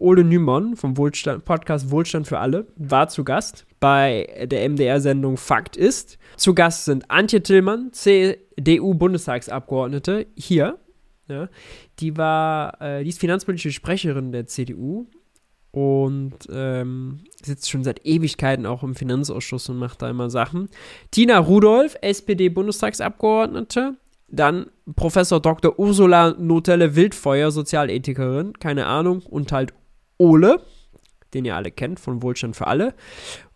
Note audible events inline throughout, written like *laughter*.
Ole Nymon vom Wohlstand, Podcast Wohlstand für alle war zu Gast bei der MDR-Sendung Fakt ist. Zu Gast sind Antje Tillmann, CDU-Bundestagsabgeordnete, hier. Ja, die war, äh, die ist finanzpolitische Sprecherin der CDU und ähm, sitzt schon seit Ewigkeiten auch im Finanzausschuss und macht da immer Sachen. Tina Rudolph, SPD-Bundestagsabgeordnete. Dann Professor Dr. Ursula Notelle-Wildfeuer, Sozialethikerin, keine Ahnung. Und halt Ole, den ihr alle kennt, von Wohlstand für alle.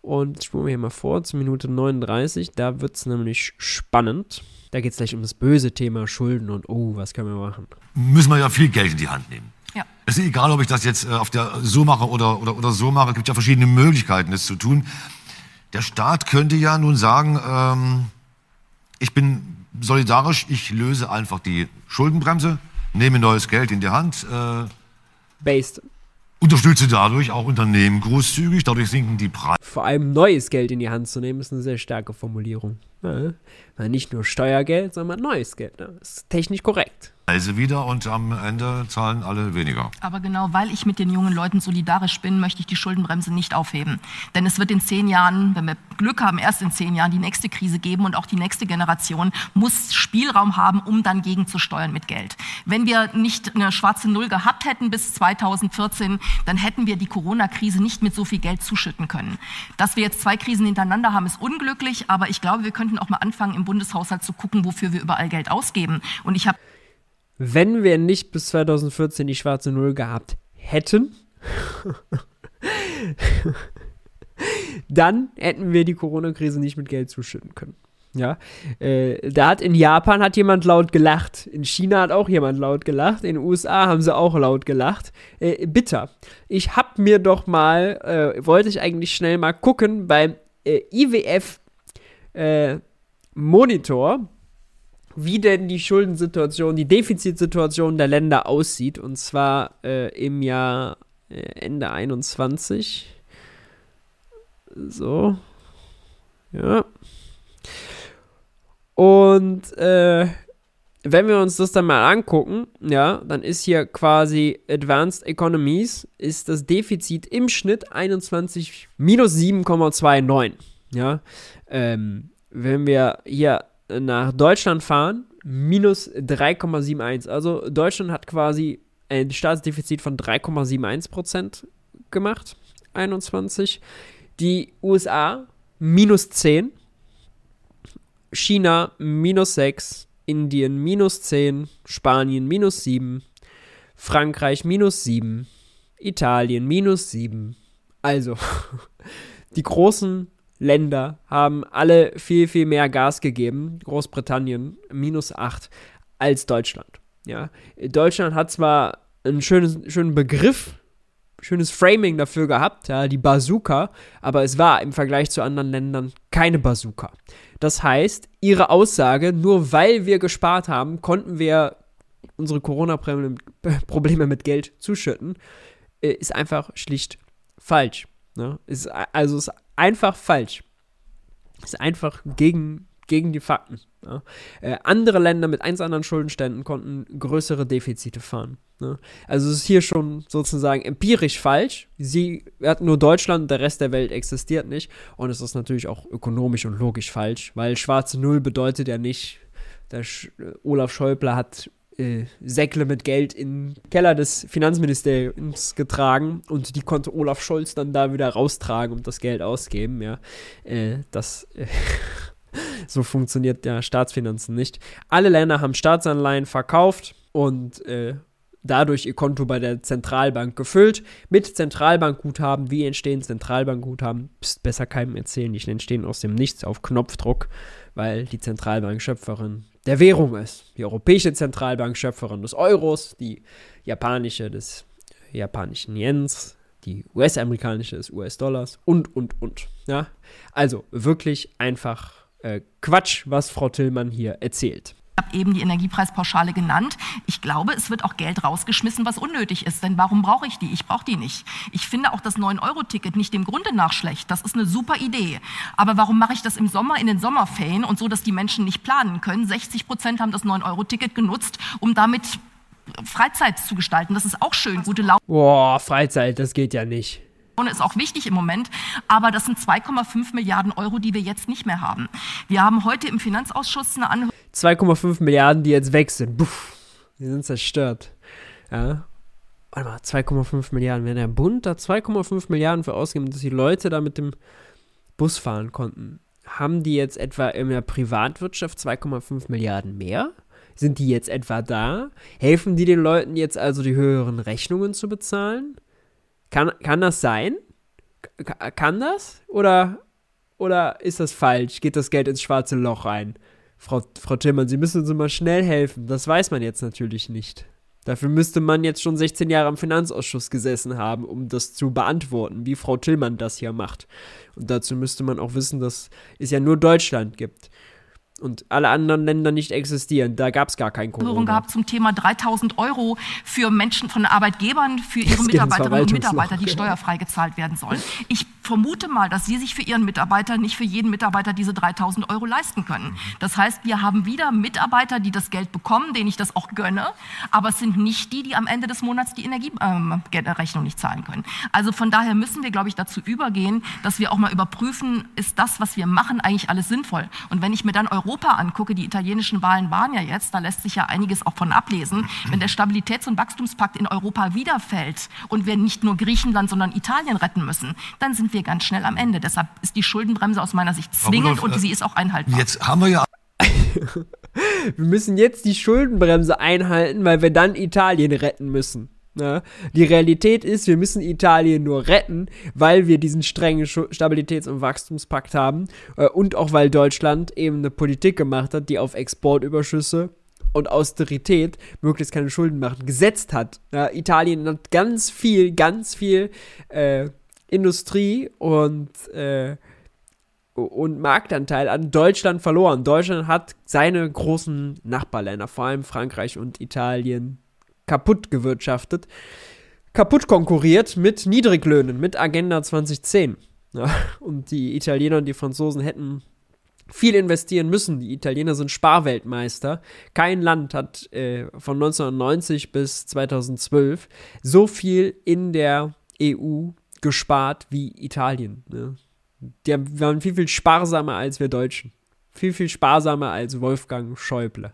Und spulen wir hier mal vor, zur Minute 39. Da wird es nämlich spannend. Da geht es gleich um das böse Thema Schulden und oh, was können wir machen? Müssen wir ja viel Geld in die Hand nehmen. Ja. Es ist egal, ob ich das jetzt äh, auf der so mache oder, oder, oder so mache. Es gibt ja verschiedene Möglichkeiten, das zu tun. Der Staat könnte ja nun sagen, ähm, ich bin solidarisch, ich löse einfach die Schuldenbremse, nehme neues Geld in die Hand. Äh, Based. Unterstütze dadurch auch Unternehmen großzügig, dadurch sinken die Preise. Vor allem neues Geld in die Hand zu nehmen, ist eine sehr starke Formulierung. Ja, nicht nur Steuergeld, sondern neues Geld. Das ist technisch korrekt. Preise wieder und am Ende zahlen alle weniger. Aber genau weil ich mit den jungen Leuten solidarisch bin, möchte ich die Schuldenbremse nicht aufheben. Denn es wird in zehn Jahren, wenn wir Glück haben, erst in zehn Jahren die nächste Krise geben und auch die nächste Generation muss Spielraum haben, um dann gegenzusteuern mit Geld. Wenn wir nicht eine schwarze Null gehabt hätten bis 2014, dann hätten wir die Corona-Krise nicht mit so viel Geld zuschütten können. Dass wir jetzt zwei Krisen hintereinander haben, ist unglücklich, aber ich glaube, wir könnten auch mal anfangen, im Bundeshaushalt zu gucken, wofür wir überall Geld ausgeben. Und ich habe wenn wir nicht bis 2014 die schwarze Null gehabt hätten, dann hätten wir die Corona-Krise nicht mit Geld zuschütten können. Ja, äh, da hat in Japan hat jemand laut gelacht, in China hat auch jemand laut gelacht, in den USA haben sie auch laut gelacht. Äh, bitter. Ich hab mir doch mal, äh, wollte ich eigentlich schnell mal gucken beim äh, IWF äh, Monitor, wie denn die Schuldensituation, die Defizitsituation der Länder aussieht. Und zwar äh, im Jahr äh, Ende 21. So. Ja. Und äh, wenn wir uns das dann mal angucken, ja, dann ist hier quasi Advanced Economies, ist das Defizit im Schnitt 21 minus 7,29. Ja. Ähm, wenn wir hier nach Deutschland fahren, minus 3,71. Also Deutschland hat quasi ein Staatsdefizit von 3,71% gemacht, 21. Die USA minus 10. China minus 6. Indien minus 10. Spanien minus 7. Frankreich minus 7. Italien minus 7. Also, *laughs* die großen Länder haben alle viel, viel mehr Gas gegeben. Großbritannien minus 8 als Deutschland. Ja. Deutschland hat zwar einen schönen, schönen Begriff, schönes Framing dafür gehabt, ja, die Bazooka, aber es war im Vergleich zu anderen Ländern keine Bazooka. Das heißt, ihre Aussage, nur weil wir gespart haben, konnten wir unsere Corona-Probleme mit Geld zuschütten, äh, ist einfach schlicht falsch. Ne? Ist, also ist einfach falsch. Ist einfach gegen, gegen die Fakten. Ja. Äh, andere Länder mit eins anderen Schuldenständen konnten größere Defizite fahren. Ne. Also es ist hier schon sozusagen empirisch falsch. Sie hat nur Deutschland, der Rest der Welt existiert nicht. Und es ist natürlich auch ökonomisch und logisch falsch, weil schwarze Null bedeutet ja nicht, der Sch Olaf Schäuble hat äh, Säckle mit Geld in den Keller des Finanzministeriums getragen und die konnte Olaf Scholz dann da wieder raustragen und das Geld ausgeben, ja. Äh, das äh, *laughs* so funktioniert ja Staatsfinanzen nicht. Alle Länder haben Staatsanleihen verkauft und äh, dadurch ihr Konto bei der Zentralbank gefüllt. Mit Zentralbankguthaben, wie entstehen Zentralbankguthaben? Psst, besser keinem erzählen, die entstehen aus dem Nichts auf Knopfdruck, weil die Zentralbank Schöpferin der Währung ist. Die Europäische Zentralbank Schöpferin des Euros, die japanische des japanischen Yens, die US-amerikanische des US-Dollars und, und, und. Ja? Also wirklich einfach äh, Quatsch, was Frau Tillmann hier erzählt. Ich habe eben die Energiepreispauschale genannt. Ich glaube, es wird auch Geld rausgeschmissen, was unnötig ist. Denn warum brauche ich die? Ich brauche die nicht. Ich finde auch das 9-Euro-Ticket nicht dem Grunde nach schlecht. Das ist eine super Idee. Aber warum mache ich das im Sommer in den Sommerferien und so, dass die Menschen nicht planen können? 60 Prozent haben das 9-Euro-Ticket genutzt, um damit Freizeit zu gestalten. Das ist auch schön. Gute Laune Boah, Freizeit, das geht ja nicht. Ist auch wichtig im Moment, aber das sind 2,5 Milliarden Euro, die wir jetzt nicht mehr haben. Wir haben heute im Finanzausschuss eine Anhörung 2,5 Milliarden, die jetzt weg sind. Puff, die sind zerstört. Ja. Warte mal, 2,5 Milliarden. Wenn der Bund da 2,5 Milliarden für ausgibt, dass die Leute da mit dem Bus fahren konnten, haben die jetzt etwa in der Privatwirtschaft 2,5 Milliarden mehr? Sind die jetzt etwa da? Helfen die den Leuten jetzt also die höheren Rechnungen zu bezahlen? Kann, kann das sein? Kann das? Oder, oder ist das falsch? Geht das Geld ins schwarze Loch rein? Frau, Frau Tillmann, Sie müssen uns immer schnell helfen. Das weiß man jetzt natürlich nicht. Dafür müsste man jetzt schon 16 Jahre im Finanzausschuss gesessen haben, um das zu beantworten, wie Frau Tillmann das hier macht. Und dazu müsste man auch wissen, dass es ja nur Deutschland gibt und alle anderen Länder nicht existieren. Da gab es gar kein Corona. gehabt zum Thema 3000 Euro für Menschen von Arbeitgebern, für ihre Mitarbeiterinnen und Mitarbeiter, die steuerfrei gezahlt werden sollen. Ich vermute mal, dass Sie sich für Ihren Mitarbeiter nicht für jeden Mitarbeiter diese 3000 Euro leisten können. Das heißt, wir haben wieder Mitarbeiter, die das Geld bekommen, denen ich das auch gönne, aber es sind nicht die, die am Ende des Monats die Energierechnung ähm, nicht zahlen können. Also von daher müssen wir, glaube ich, dazu übergehen, dass wir auch mal überprüfen, ist das, was wir machen, eigentlich alles sinnvoll? Und wenn ich mir dann Europa Europa angucke, die italienischen Wahlen waren ja jetzt, da lässt sich ja einiges auch von ablesen. Wenn der Stabilitäts- und Wachstumspakt in Europa wieder fällt und wir nicht nur Griechenland, sondern Italien retten müssen, dann sind wir ganz schnell am Ende. Deshalb ist die Schuldenbremse aus meiner Sicht zwingend und sie ist auch einhaltbar. Jetzt haben wir ja *laughs* wir müssen jetzt die Schuldenbremse einhalten, weil wir dann Italien retten müssen. Ja, die Realität ist, wir müssen Italien nur retten, weil wir diesen strengen Stabilitäts- und Wachstumspakt haben äh, und auch weil Deutschland eben eine Politik gemacht hat, die auf Exportüberschüsse und Austerität möglichst keine Schulden machen, gesetzt hat. Ja, Italien hat ganz viel, ganz viel äh, Industrie und äh, und Marktanteil an Deutschland verloren. Deutschland hat seine großen Nachbarländer, vor allem Frankreich und Italien, kaputt gewirtschaftet, kaputt konkurriert mit Niedriglöhnen, mit Agenda 2010. Ja, und die Italiener und die Franzosen hätten viel investieren müssen. Die Italiener sind Sparweltmeister. Kein Land hat äh, von 1990 bis 2012 so viel in der EU gespart wie Italien. Ne? Die waren viel, viel sparsamer als wir Deutschen. Viel, viel sparsamer als Wolfgang Schäuble.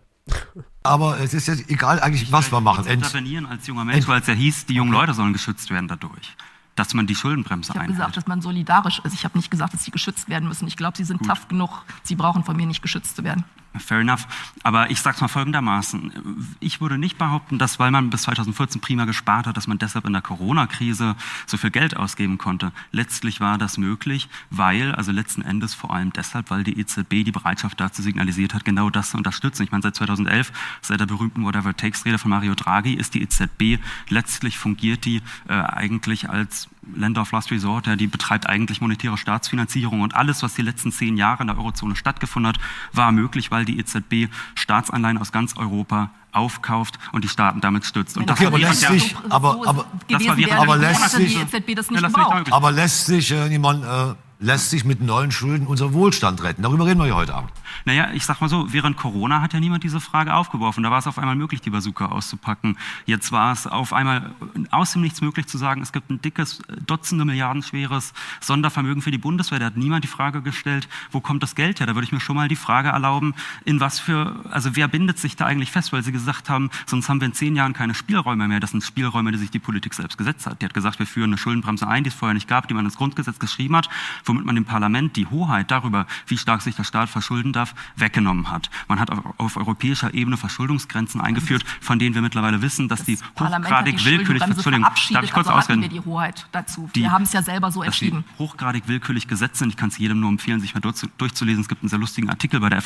Aber es ist jetzt egal eigentlich, was wir machen. Ent intervenieren als junger Mensch, weil es ja hieß, die jungen Leute sollen geschützt werden dadurch. Dass man die Schuldenbremse einhält. Ich habe gesagt, dass man solidarisch ist. Ich habe nicht gesagt, dass sie geschützt werden müssen. Ich glaube, sie sind Gut. tough genug. Sie brauchen von mir nicht geschützt zu werden. Fair enough. Aber ich sage es mal folgendermaßen. Ich würde nicht behaupten, dass, weil man bis 2014 prima gespart hat, dass man deshalb in der Corona-Krise so viel Geld ausgeben konnte. Letztlich war das möglich, weil, also letzten Endes vor allem deshalb, weil die EZB die Bereitschaft dazu signalisiert hat, genau das zu unterstützen. Ich meine, seit 2011, seit der berühmten Whatever Takes-Rede von Mario Draghi, ist die EZB, letztlich fungiert die äh, eigentlich als Länder of Last Resort, ja, die betreibt eigentlich monetäre Staatsfinanzierung und alles, was die letzten zehn Jahre in der Eurozone stattgefunden hat, war möglich, weil die EZB Staatsanleihen aus ganz Europa aufkauft und die Staaten damit stützt. Und okay, das aber lässt sich, aber, aber, das war während aber lässt sich, die EZB das nicht ja, aber lässt sich äh, niemand äh, lässt sich mit neuen Schulden unser Wohlstand retten. Darüber reden wir ja heute Abend. Naja, ich sag mal so, während Corona hat ja niemand diese Frage aufgeworfen. Da war es auf einmal möglich, die Bazooka auszupacken. Jetzt war es auf einmal aus dem Nichts möglich zu sagen, es gibt ein dickes, Dutzende Milliarden schweres Sondervermögen für die Bundeswehr. Da hat niemand die Frage gestellt, wo kommt das Geld her? Da würde ich mir schon mal die Frage erlauben, in was für, also wer bindet sich da eigentlich fest? Weil Sie gesagt haben, sonst haben wir in zehn Jahren keine Spielräume mehr. Das sind Spielräume, die sich die Politik selbst gesetzt hat. Die hat gesagt, wir führen eine Schuldenbremse ein, die es vorher nicht gab, die man ins Grundgesetz geschrieben hat, womit man dem Parlament die Hoheit darüber, wie stark sich der Staat verschulden darf, weggenommen hat. Man hat auf, europäischer Ebene Verschuldungsgrenzen eingeführt, von denen wir mittlerweile wissen, dass das die hochgradig die willkürlich, Entschuldigung, darf ich kurz also ausreden? wir die Hoheit dazu. Die, wir haben es ja selber so entschieden. hochgradig willkürlich gesetzt sind. Ich kann es jedem nur empfehlen, sich mal durchzulesen. Es gibt einen sehr lustigen Artikel bei der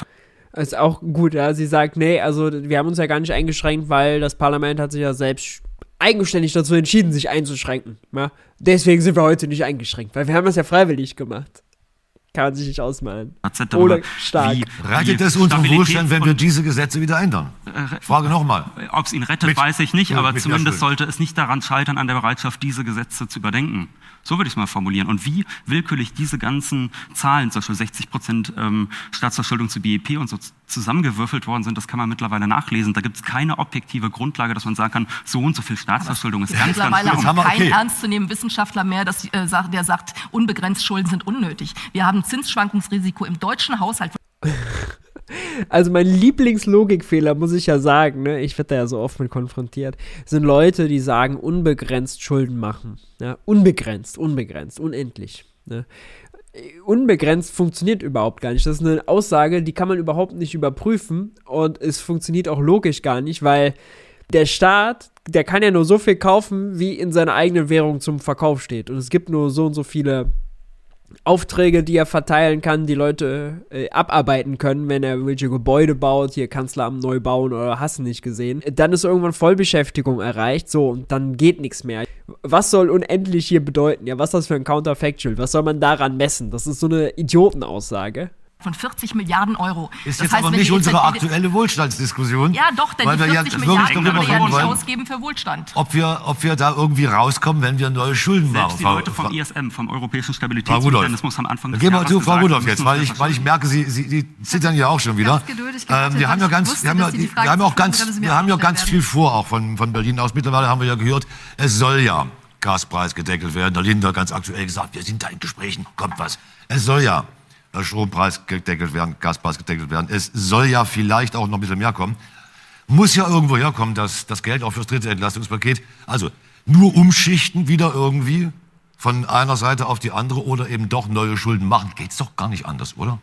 das ist auch gut, ja. Sie sagt, nee, also wir haben uns ja gar nicht eingeschränkt, weil das Parlament hat sich ja selbst eigenständig dazu entschieden, sich einzuschränken. Ja? Deswegen sind wir heute nicht eingeschränkt, weil wir haben das ja freiwillig gemacht. Kann man sich nicht ausmalen. Oder stark. Wie- Rettet es unseren Wohlstand, wenn wir diese Gesetze wieder ändern? Äh, Ich frage nochmal. Ob es ihn rettet, Mit- weiß ich nicht, ja, aber zumindest sollte es nicht daran scheitern, an der Bereitschaft, diese Gesetze zu überdenken. So würde ich es mal formulieren. Und wie willkürlich diese ganzen Zahlen, zum Beispiel 60 Prozent ähm, Staatsverschuldung zu BIP und so zusammengewürfelt worden sind, das kann man mittlerweile nachlesen. Da gibt es keine objektive Grundlage, dass man sagen kann, so und so viel Staatsverschuldung ist ganz, ganz Mittlerweile haben wir wir- keinen okay. ernstzunehmenden Wissenschaftler mehr, das, äh, der sagt, unbegrenzt Schulden sind unnötig. Wir haben Zinsschwankungsrisiko im deutschen Haushalt *laughs* Also mein Lieblingslogikfehler, muss ich ja sagen, ne? ich werde da ja so oft mit konfrontiert, sind Leute, die sagen, unbegrenzt Schulden machen. Ja? Unbegrenzt, unbegrenzt, unendlich. Ne? Unbegrenzt funktioniert überhaupt gar nicht. Das ist eine Aussage, die kann man überhaupt nicht überprüfen und es funktioniert auch logisch gar nicht, weil der Staat, der kann ja nur so viel kaufen, wie in seiner eigenen Währung zum Verkauf steht. Und es gibt nur so und so viele Aufträge, die er verteilen kann, die Leute äh, abarbeiten können, wenn er welche Gebäude baut, hier Kanzleramt neu bauen oder hast du nicht gesehen. Dann ist irgendwann Vollbeschäftigung erreicht, so, und dann geht nichts mehr. Was soll unendlich hier bedeuten? Ja, was ist das für ein Counterfactual? Was soll man daran messen? Das ist so eine Idiotenaussage. Von 40 Milliarden Euro. Ist Das jetzt heißt, aber nicht die unsere EZB aktuelle Wohlstandsdiskussion. Ja, doch, denn weil die wir ja 40 wirklich Milliarden darüber können wir ja reden nicht wollen, ausgeben für Wohlstand. ob wir, ob wir da irgendwie rauskommen, wenn wir neue Schulden machen. Selbst die Frau- Leute vom ISM, vom Europäischen. Stabilitätsmechanismus, am Anfang des gehen wir zu Frau Rudolph wir jetzt, weil ich, weil ich merke, Sie, Sie, Sie zittern ja auch schon wieder. geduldig Ähm, wir haben ja ganz, wusste, wir haben ja, die die, wir haben auch ganz, wir haben ja auch ganz viel vor, auch von, von Berlin aus. Mittlerweile haben wir ja gehört, es soll ja Gaspreis gedeckelt werden. Der Linder ganz aktuell gesagt, wir sind da in Gesprächen, kommt was. Es soll ja Strompreis gedeckelt werden, Gaspreis gedeckelt werden. Es soll ja vielleicht auch noch ein bisschen mehr kommen. Muss ja irgendwo herkommen, dass das Geld auch fürs dritte Entlastungspaket. Also nur umschichten wieder irgendwie von einer Seite auf die andere oder eben doch neue Schulden machen. Geht's doch gar nicht anders, oder?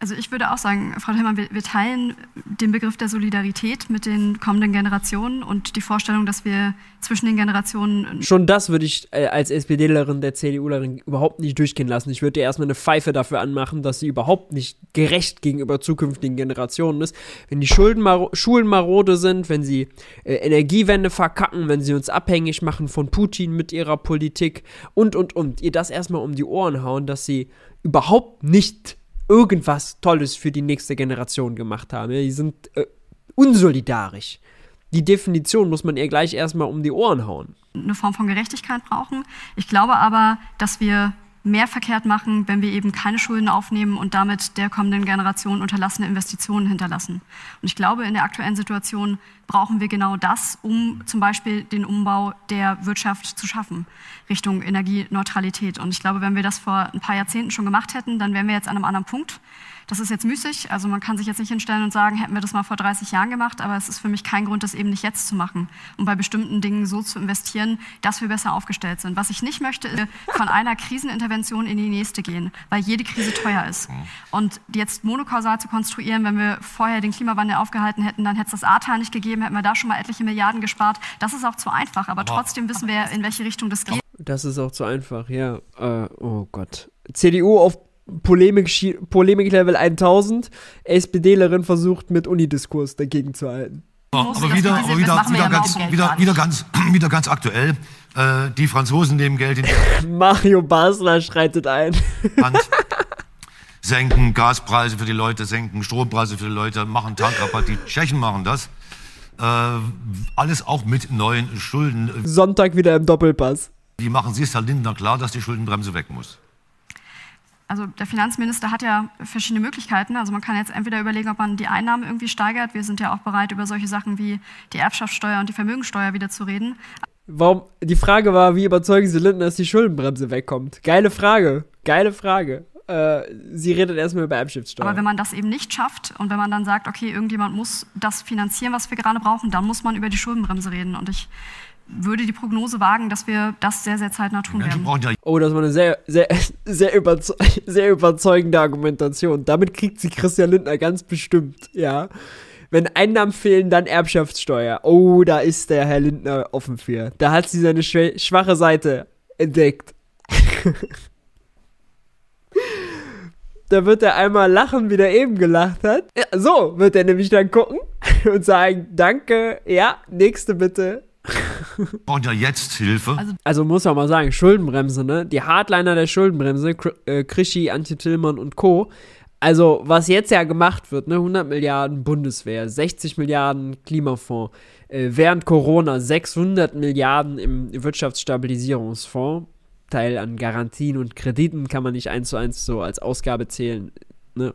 Also ich würde auch sagen, Frau Hillmann, wir, wir teilen den Begriff der Solidarität mit den kommenden Generationen und die Vorstellung, dass wir zwischen den Generationen Schon das würde ich äh, als SPDlerin der CDUlerin überhaupt nicht durchgehen lassen. Ich würde ihr erstmal eine Pfeife dafür anmachen, dass sie überhaupt nicht gerecht gegenüber zukünftigen Generationen ist. Wenn die Schulden maro Schulen marode sind, wenn sie äh, Energiewende verkacken, wenn sie uns abhängig machen von Putin mit ihrer Politik und, und, und, ihr das erstmal um die Ohren hauen, dass sie überhaupt nicht irgendwas Tolles für die nächste Generation gemacht haben. Die sind äh, unsolidarisch. Die Definition muss man ihr gleich erstmal um die Ohren hauen. eine Form von Gerechtigkeit brauchen. Ich glaube aber, dass wir mehr verkehrt machen, wenn wir eben keine Schulden aufnehmen und damit der kommenden Generation unterlassene Investitionen hinterlassen. Und ich glaube, in der aktuellen Situation brauchen wir genau das, um zum Beispiel den Umbau der Wirtschaft zu schaffen, Richtung Energieneutralität. Und ich glaube, wenn wir das vor ein paar Jahrzehnten schon gemacht hätten, dann wären wir jetzt an einem anderen Punkt. Das ist jetzt müßig, also man kann sich jetzt nicht hinstellen und sagen, hätten wir das mal vor 30 Jahren gemacht, aber es ist für mich kein Grund, das eben nicht jetzt zu machen und bei bestimmten Dingen so zu investieren, dass wir besser aufgestellt sind. Was ich nicht möchte, ist von einer Krisenintervention in die nächste gehen, weil jede Krise teuer ist. Und jetzt monokausal zu konstruieren, wenn wir vorher den Klimawandel aufgehalten hätten, dann hätte es das Ahrtal nicht gegeben, hätten wir da schon mal etliche Milliarden gespart. Das ist auch zu einfach, aber trotzdem wissen wir, in welche Richtung das geht. Das ist auch zu einfach, ja. Äh, oh Gott. CDU auf Polemik, Polemik-Level 1000. SPDlerin versucht mit Unidiskurs dagegen zu halten. Aber, wieder, aber wieder, wieder, ja ganz, wieder, wieder, ganz, *clears throat* wieder ganz aktuell. Äh, die Franzosen nehmen Geld in die *laughs* Mario Basler schreitet ein. Hand, *laughs* senken Gaspreise für die Leute, senken Strompreise für die Leute, machen Tankrabatt. Die Tschechen machen das. Äh, alles auch mit neuen Schulden. Sonntag wieder im Doppelpass. Wie machen Sie es, Herr Lindner, klar, dass die Schuldenbremse weg muss? Also der Finanzminister hat ja verschiedene Möglichkeiten. Also man kann jetzt entweder überlegen, ob man die Einnahmen irgendwie steigert. Wir sind ja auch bereit, über solche Sachen wie die Erbschaftssteuer und die Vermögensteuer wieder zu reden. Warum? Die Frage war, wie überzeugen Sie Lindner, dass die Schuldenbremse wegkommt? Geile Frage. Geile Frage. Äh, sie redet erstmal über Erbschaftssteuer. Aber wenn man das eben nicht schafft und wenn man dann sagt, okay, irgendjemand muss das finanzieren, was wir gerade brauchen, dann muss man über die Schuldenbremse reden. Und ich würde die Prognose wagen, dass wir das sehr, sehr zeitnah tun Menschen werden. ja Oh, das war eine sehr, sehr, *laughs* sehr, überze sehr überzeugende Argumentation. Damit kriegt sie Christian Lindner ganz bestimmt, ja. Wenn Einnahmen fehlen, dann Erbschaftssteuer. Oh, da ist der Herr Lindner offen für. Da hat sie seine schw schwache Seite entdeckt. *laughs* da wird er einmal lachen, wie der eben gelacht hat. Ja, so wird er nämlich dann gucken *laughs* und sagen, danke, ja, nächste bitte. Brauchen ja jetzt Hilfe. Also Also muss man mal sagen, Schuldenbremse, ne? Die Hardliner der Schuldenbremse, Kr äh, Krischi, Antitillmann und Co. Also, was jetzt ja gemacht wird, ne? 100 Milliarden Bundeswehr, 60 Milliarden Klimafonds, äh, während Corona 600 Milliarden im Wirtschaftsstabilisierungsfonds, Teil an Garantien und Krediten kann man nicht eins zu eins so als Ausgabe zählen, ne?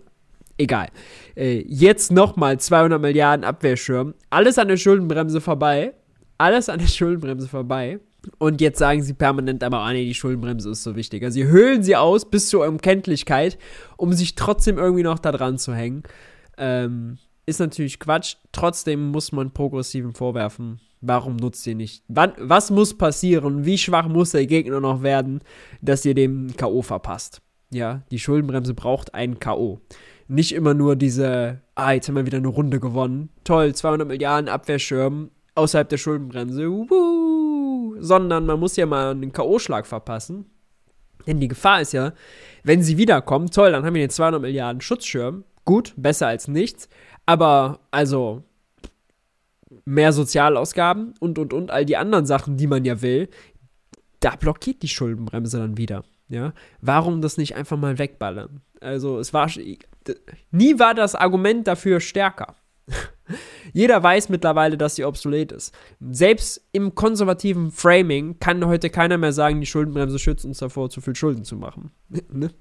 Egal. Äh, jetzt nochmal 200 Milliarden Abwehrschirm, alles an der Schuldenbremse vorbei, alles an der Schuldenbremse vorbei. Und jetzt sagen sie permanent aber, ah nee, die Schuldenbremse ist so wichtig. Also sie höhlen sie aus bis zur Unkenntlichkeit, um sich trotzdem irgendwie noch da dran zu hängen. Ähm, ist natürlich Quatsch. Trotzdem muss man Progressiven vorwerfen. Warum nutzt ihr nicht? Wann, was muss passieren? Wie schwach muss der Gegner noch werden, dass ihr dem K.O. verpasst? Ja, die Schuldenbremse braucht einen K.O. Nicht immer nur diese, ah, jetzt haben wir wieder eine Runde gewonnen. Toll, 200 Milliarden Abwehrschirm außerhalb der Schuldenbremse. Wuhu. Sondern man muss ja mal einen K.O.-Schlag verpassen. Denn die Gefahr ist ja, wenn sie wiederkommen, toll, dann haben wir den 200 Milliarden Schutzschirm. Gut, besser als nichts. Aber, also, mehr Sozialausgaben und, und, und, all die anderen Sachen, die man ja will, da blockiert die Schuldenbremse dann wieder. Ja, warum das nicht einfach mal wegballern? Also, es war, nie war das Argument dafür stärker. Jeder weiß mittlerweile, dass sie obsolet ist. Selbst im konservativen Framing kann heute keiner mehr sagen, die Schuldenbremse schützt uns davor, zu viel Schulden zu machen. *laughs* Ne?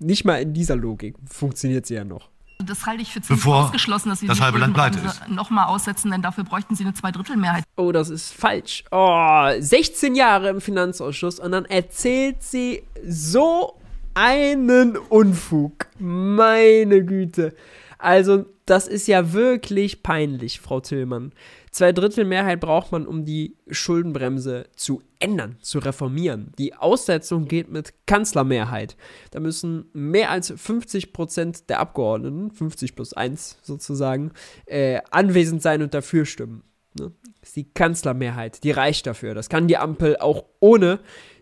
Nicht mal in dieser Logik funktioniert sie ja noch. das halte ich für ziemlich Bevor ausgeschlossen, dass sie das halbe Land pleite Schuldenbremse nochmal aussetzen, denn dafür bräuchten sie eine Zweidrittelmehrheit. Oh, das ist falsch. Oh, 16 Jahre im Finanzausschuss und dann erzählt sie so einen Unfug. Meine Güte. Also, das ist ja wirklich peinlich, Frau Tillmann. Zweidrittelmehrheit braucht man, um die Schuldenbremse zu ändern, zu reformieren. Die Aussetzung geht mit Kanzlermehrheit. Da müssen mehr als 50 Prozent der Abgeordneten, 50 plus 1 sozusagen, äh, anwesend sein und dafür stimmen. Ne? Das ist die Kanzlermehrheit, die reicht dafür. Das kann die Ampel auch ohne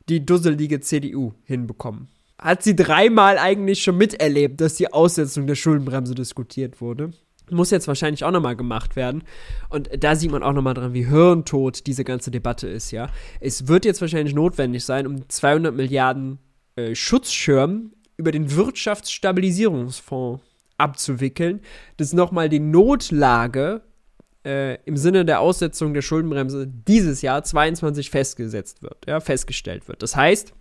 die dusselige CDU hinbekommen. Hat sie dreimal eigentlich schon miterlebt, dass die Aussetzung der Schuldenbremse diskutiert wurde. Muss jetzt wahrscheinlich auch nochmal gemacht werden. Und da sieht man auch nochmal dran, wie hirntot diese ganze Debatte ist, ja. Es wird jetzt wahrscheinlich notwendig sein, um 200 Milliarden äh, Schutzschirm über den Wirtschaftsstabilisierungsfonds abzuwickeln, dass nochmal die Notlage äh, im Sinne der Aussetzung der Schuldenbremse dieses Jahr 22 festgesetzt wird, ja, festgestellt wird. Das heißt,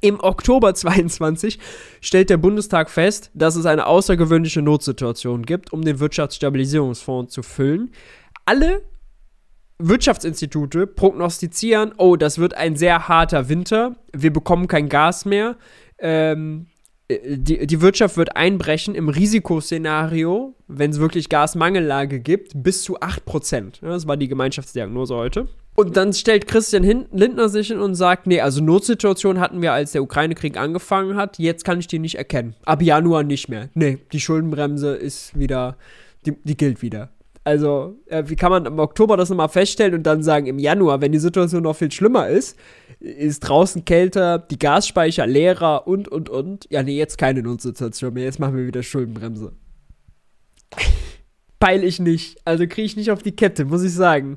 im Oktober *laughs* 22 stellt der Bundestag fest, dass es eine außergewöhnliche Notsituation gibt, um den Wirtschaftsstabilisierungsfonds zu füllen. Alle Wirtschaftsinstitute prognostizieren, oh, das wird ein sehr harter Winter, wir bekommen kein Gas mehr, ähm, die, die Wirtschaft wird einbrechen im Risikoszenario, wenn es wirklich Gasmangellage gibt, bis zu 8%. Ja, das war die Gemeinschaftsdiagnose heute. Und dann stellt Christian Lindner sich hin und sagt, nee, also Notsituation hatten wir, als der Ukraine-Krieg angefangen hat, jetzt kann ich die nicht erkennen. Ab Januar nicht mehr. Nee, die Schuldenbremse ist wieder, die, die gilt wieder. Also, äh, wie kann man im Oktober das nochmal feststellen und dann sagen, im Januar, wenn die Situation noch viel schlimmer ist, ist draußen kälter, die Gasspeicher leerer und, und, und. Ja, nee, jetzt keine Notsituation mehr, jetzt machen wir wieder Schuldenbremse. Peil ich nicht. Also kriege ich nicht auf die Kette, muss ich sagen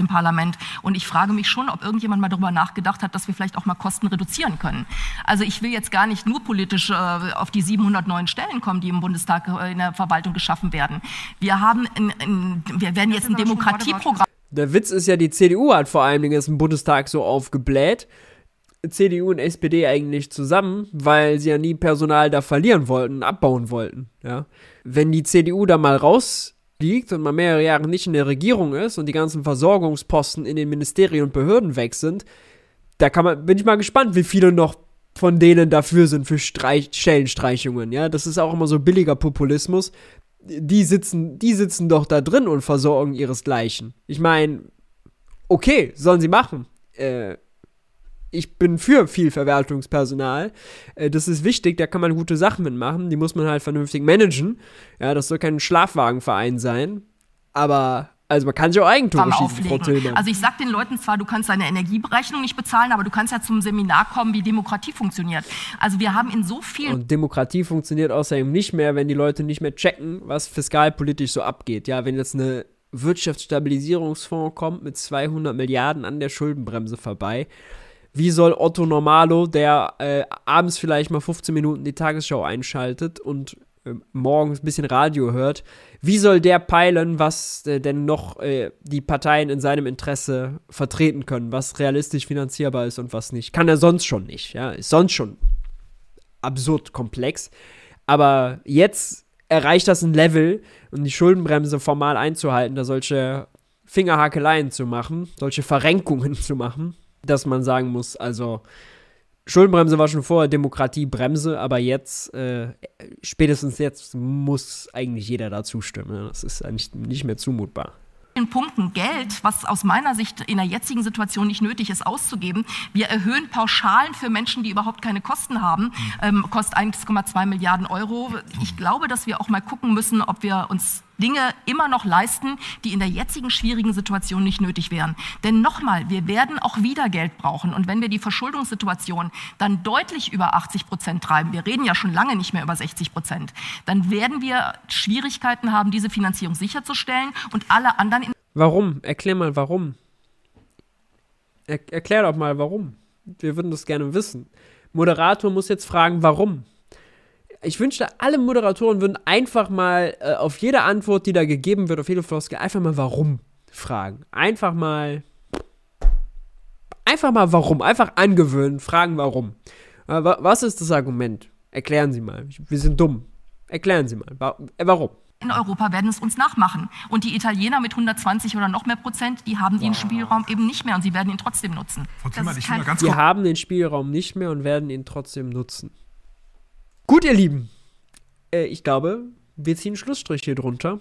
im Parlament. Und ich frage mich schon, ob irgendjemand mal darüber nachgedacht hat, dass wir vielleicht auch mal Kosten reduzieren können. Also ich will jetzt gar nicht nur politisch äh, auf die 700 neuen Stellen kommen, die im Bundestag äh, in der Verwaltung geschaffen werden. Wir haben, in, in, wir werden jetzt ein Demokratieprogramm. Der Witz ist ja, die CDU hat vor allen Dingen jetzt im Bundestag so aufgebläht. CDU und SPD eigentlich zusammen, weil sie ja nie Personal da verlieren wollten, abbauen wollten. Ja. Wenn die CDU da mal raus liegt und man mehrere Jahre nicht in der Regierung ist und die ganzen Versorgungsposten in den Ministerien und Behörden weg sind, da kann man, bin ich mal gespannt, wie viele noch von denen dafür sind für Streich, Stellenstreichungen, ja. Das ist auch immer so billiger Populismus. Die sitzen, die sitzen doch da drin und versorgen ihresgleichen. Ich meine, okay, sollen sie machen. Äh, ich bin für viel Verwaltungspersonal. Äh, das ist wichtig, da kann man gute Sachen mitmachen. Die muss man halt vernünftig managen. Ja, das soll kein Schlafwagenverein sein. Aber also man kann sich auch Eigentümer schießen, Frau Tillmann. Also ich sag den Leuten zwar, du kannst deine Energieberechnung nicht bezahlen, aber du kannst ja zum Seminar kommen, wie Demokratie funktioniert. Also wir haben in so vielen... Und Demokratie funktioniert außerdem nicht mehr, wenn die Leute nicht mehr checken, was fiskalpolitisch so abgeht. Ja, wenn jetzt eine Wirtschaftsstabilisierungsfonds kommt mit 200 Milliarden an der Schuldenbremse vorbei. Wie soll Otto Normalo, der äh, abends vielleicht mal 15 Minuten die Tagesschau einschaltet und äh, morgens ein bisschen Radio hört, wie soll der peilen, was äh, denn noch äh, die Parteien in seinem Interesse vertreten können, was realistisch finanzierbar ist und was nicht? Kann er sonst schon nicht, ja, ist sonst schon absurd komplex. Aber jetzt erreicht das ein Level, um die Schuldenbremse formal einzuhalten, da solche Fingerhakeleien zu machen, solche Verrenkungen *laughs* zu machen, dass man sagen muss, also Schuldenbremse war schon vorher Demokratiebremse, aber jetzt, äh, spätestens jetzt, muss eigentlich jeder da zustimmen. Das ist eigentlich nicht mehr zumutbar vielen Punkten Geld, was aus meiner Sicht in der jetzigen Situation nicht nötig ist, auszugeben. Wir erhöhen Pauschalen für Menschen, die überhaupt keine Kosten haben, ähm, kostet 1,2 Milliarden Euro. Ich glaube, dass wir auch mal gucken müssen, ob wir uns Dinge immer noch leisten, die in der jetzigen schwierigen Situation nicht nötig wären. Denn nochmal, wir werden auch wieder Geld brauchen. Und wenn wir die Verschuldungssituation dann deutlich über 80 Prozent treiben, wir reden ja schon lange nicht mehr über 60 Prozent, dann werden wir Schwierigkeiten haben, diese Finanzierung sicherzustellen und alle anderen. Warum? Erklär mal, warum. Er erklär doch mal, warum. Wir würden das gerne wissen. Moderator muss jetzt fragen, warum ich wünschte, alle Moderatoren würden einfach mal äh, auf jede Antwort, die da gegeben wird, auf jede Floskel, einfach mal warum fragen. Einfach mal. Einfach mal warum. Einfach angewöhnen, fragen warum. Äh, was ist das Argument? Erklären Sie mal. Wir sind dumm. Erklären Sie mal. Äh, warum? in Europa werden es uns nachmachen. Und die Italiener mit 120 oder noch mehr Prozent, die haben wow. den Spielraum eben nicht mehr und sie werden ihn trotzdem nutzen. Frau Zimmer, ich ganz die haben den Spielraum nicht mehr und werden ihn trotzdem nutzen. Gut, ihr Lieben. Äh, ich glaube, wir ziehen Schlussstrich hier drunter.